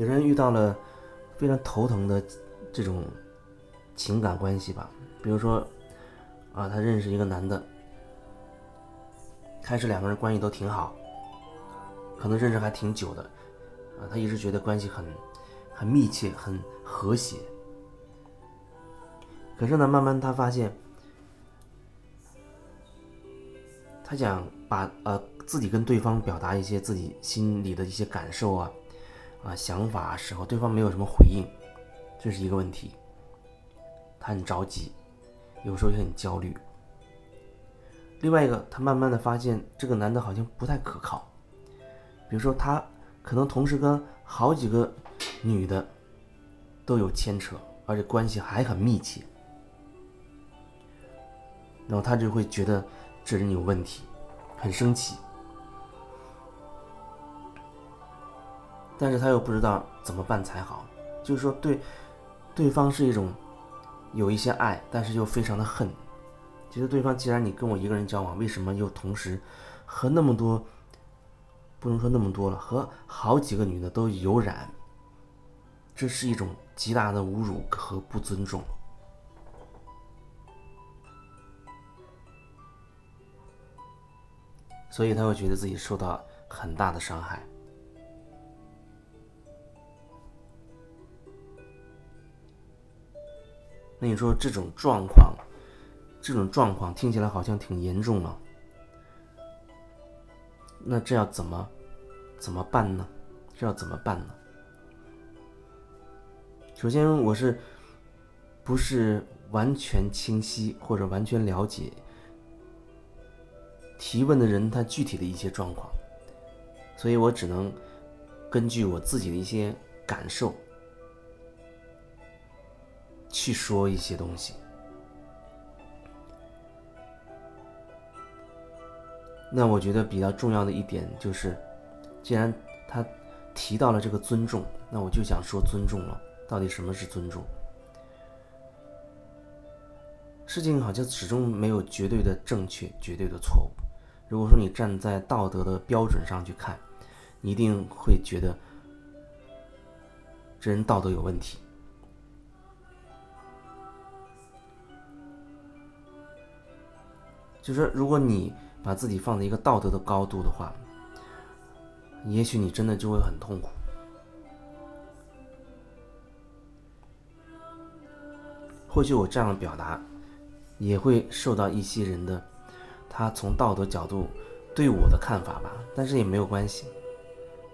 有人遇到了非常头疼的这种情感关系吧，比如说啊，他认识一个男的，开始两个人关系都挺好，可能认识还挺久的，啊，他一直觉得关系很很密切，很和谐。可是呢，慢慢他发现，他想把呃自己跟对方表达一些自己心里的一些感受啊。啊，想法时候对方没有什么回应，这是一个问题。他很着急，有时候也很焦虑。另外一个，他慢慢的发现这个男的好像不太可靠。比如说，他可能同时跟好几个女的都有牵扯，而且关系还很密切。然后他就会觉得这人有问题，很生气。但是他又不知道怎么办才好，就是说对，对方是一种有一些爱，但是又非常的恨，觉得对方既然你跟我一个人交往，为什么又同时和那么多，不能说那么多了，和好几个女的都有染，这是一种极大的侮辱和不尊重，所以他会觉得自己受到很大的伤害。那你说这种状况，这种状况听起来好像挺严重了。那这要怎么怎么办呢？这要怎么办呢？首先，我是不是完全清晰或者完全了解提问的人他具体的一些状况，所以我只能根据我自己的一些感受。去说一些东西，那我觉得比较重要的一点就是，既然他提到了这个尊重，那我就想说尊重了。到底什么是尊重？事情好像始终没有绝对的正确、绝对的错误。如果说你站在道德的标准上去看，你一定会觉得这人道德有问题。就是，如果你把自己放在一个道德的高度的话，也许你真的就会很痛苦。或许我这样的表达，也会受到一些人的他从道德角度对我的看法吧。但是也没有关系，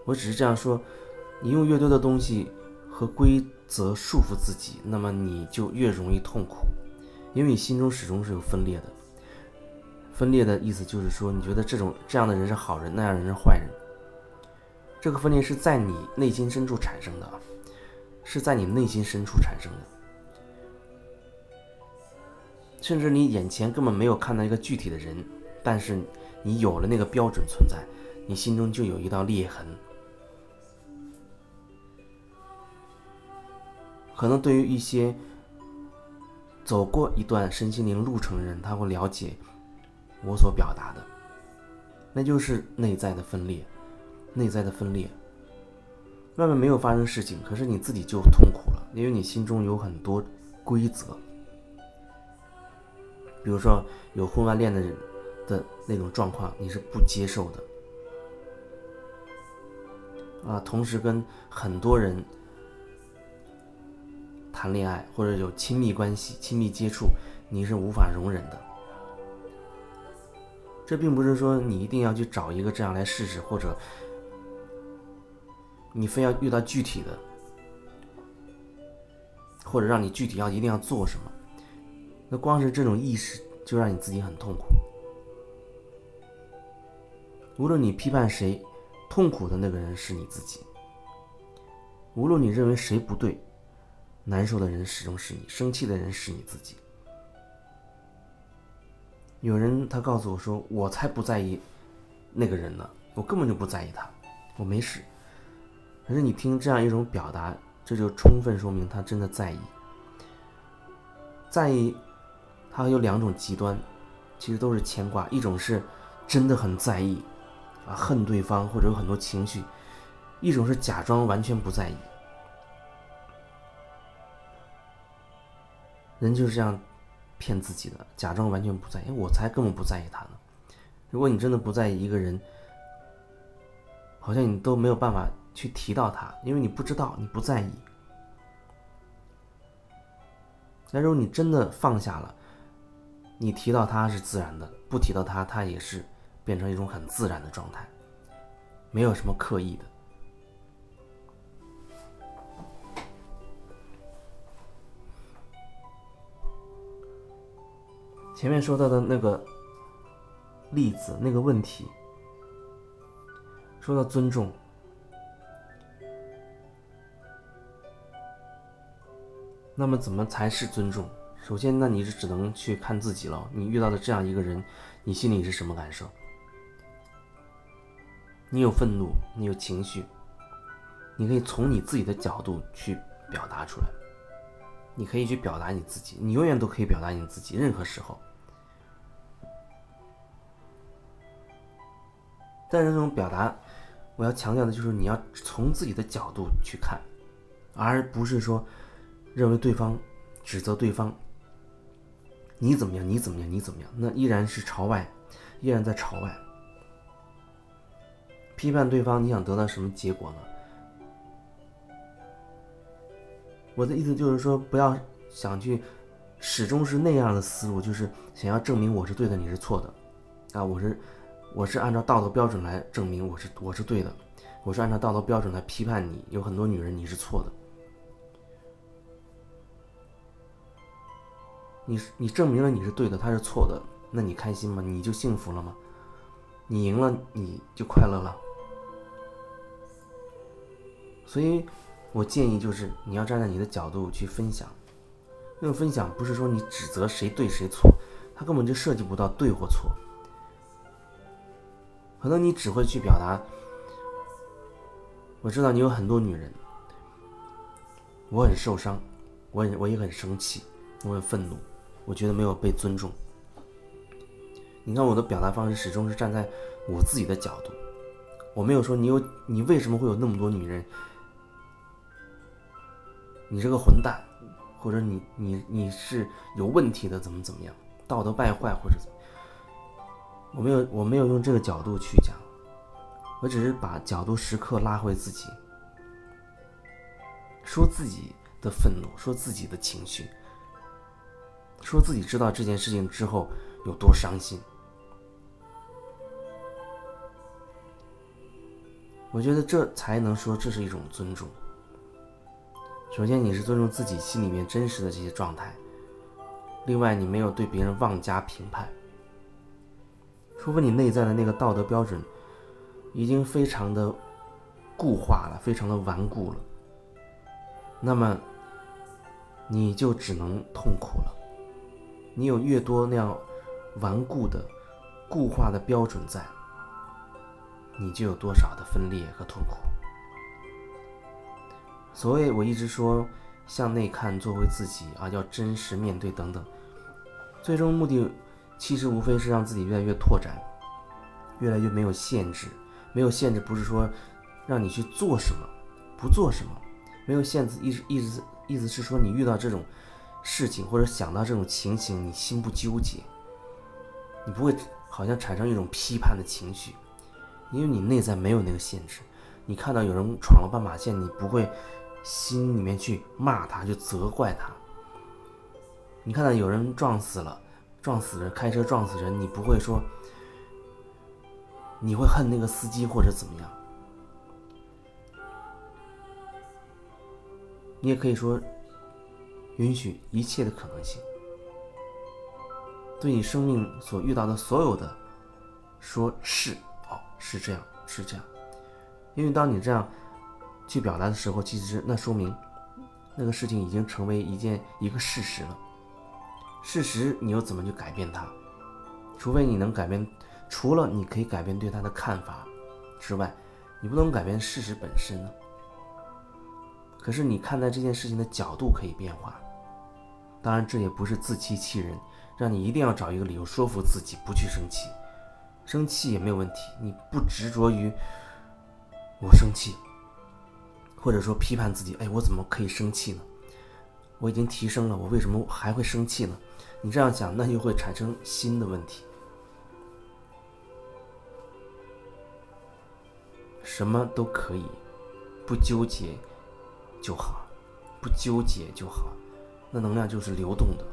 我只是这样说：你用越多的东西和规则束缚自己，那么你就越容易痛苦，因为你心中始终是有分裂的。分裂的意思就是说，你觉得这种这样的人是好人，那样的人是坏人。这个分裂是在你内心深处产生的，是在你内心深处产生的。甚至你眼前根本没有看到一个具体的人，但是你有了那个标准存在，你心中就有一道裂痕。可能对于一些走过一段身心灵路程的人，他会了解。我所表达的，那就是内在的分裂，内在的分裂。外面没有发生事情，可是你自己就痛苦了，因为你心中有很多规则。比如说有婚外恋的人的那种状况，你是不接受的。啊，同时跟很多人谈恋爱或者有亲密关系、亲密接触，你是无法容忍的。这并不是说你一定要去找一个这样来试试，或者你非要遇到具体的，或者让你具体要一定要做什么。那光是这种意识就让你自己很痛苦。无论你批判谁，痛苦的那个人是你自己。无论你认为谁不对，难受的人始终是你，生气的人是你自己。有人他告诉我说我才不在意那个人呢我根本就不在意他我没事。可是你听这样一种表达这就充分说明他真的在意。在意他有两种极端其实都是牵挂。一种是真的很在意啊恨对方或者有很多情绪一种是假装完全不在意。人就是这样骗自己的，假装完全不在意。我才根本不在意他呢。如果你真的不在意一个人，好像你都没有办法去提到他，因为你不知道，你不在意。那如果你真的放下了，你提到他是自然的，不提到他，他也是变成一种很自然的状态，没有什么刻意的。前面说到的那个例子，那个问题，说到尊重，那么怎么才是尊重？首先，那你是只能去看自己了。你遇到的这样一个人，你心里是什么感受？你有愤怒，你有情绪，你可以从你自己的角度去表达出来。你可以去表达你自己，你永远都可以表达你自己，任何时候。但是这种表达，我要强调的就是你要从自己的角度去看，而不是说认为对方指责对方，你怎么样，你怎么样，你怎么样，那依然是朝外，依然在朝外批判对方。你想得到什么结果呢？我的意思就是说，不要想去始终是那样的思路，就是想要证明我是对的，你是错的，啊，我是。我是按照道德标准来证明我是我是对的，我是按照道德标准来批判你。有很多女人你是错的，你你证明了你是对的，她是错的，那你开心吗？你就幸福了吗？你赢了你就快乐了。所以，我建议就是你要站在你的角度去分享，那种分享不是说你指责谁对谁错，他根本就涉及不到对或错。可能你只会去表达，我知道你有很多女人，我很受伤，我也我也很生气，我很愤怒，我觉得没有被尊重。你看我的表达方式始终是站在我自己的角度，我没有说你有你为什么会有那么多女人，你这个混蛋，或者你你你是有问题的，怎么怎么样，道德败坏或者怎么。我没有，我没有用这个角度去讲，我只是把角度时刻拉回自己，说自己的愤怒，说自己的情绪，说自己知道这件事情之后有多伤心。我觉得这才能说这是一种尊重。首先，你是尊重自己心里面真实的这些状态；另外，你没有对别人妄加评判。除非你内在的那个道德标准已经非常的固化了，非常的顽固了，那么你就只能痛苦了。你有越多那样顽固的、固化的标准在，你就有多少的分裂和痛苦。所谓我一直说向内看，做回自己啊，要真实面对等等，最终目的。其实无非是让自己越来越拓展，越来越没有限制。没有限制不是说让你去做什么，不做什么。没有限制，意思意思意思是说你遇到这种事情或者想到这种情形，你心不纠结，你不会好像产生一种批判的情绪，因为你内在没有那个限制。你看到有人闯了斑马线，你不会心里面去骂他，就责怪他。你看到有人撞死了。撞死人，开车撞死人，你不会说，你会恨那个司机或者怎么样？你也可以说，允许一切的可能性，对你生命所遇到的所有的，说是哦，是这样，是这样，因为当你这样去表达的时候，其实那说明那个事情已经成为一件一个事实了。事实，你又怎么去改变它？除非你能改变，除了你可以改变对他的看法之外，你不能改变事实本身呢。可是你看待这件事情的角度可以变化。当然，这也不是自欺欺人，让你一定要找一个理由说服自己不去生气。生气也没有问题，你不执着于我生气，或者说批判自己，哎，我怎么可以生气呢？我已经提升了，我为什么还会生气呢？你这样想，那就会产生新的问题。什么都可以，不纠结就好，不纠结就好。那能量就是流动的。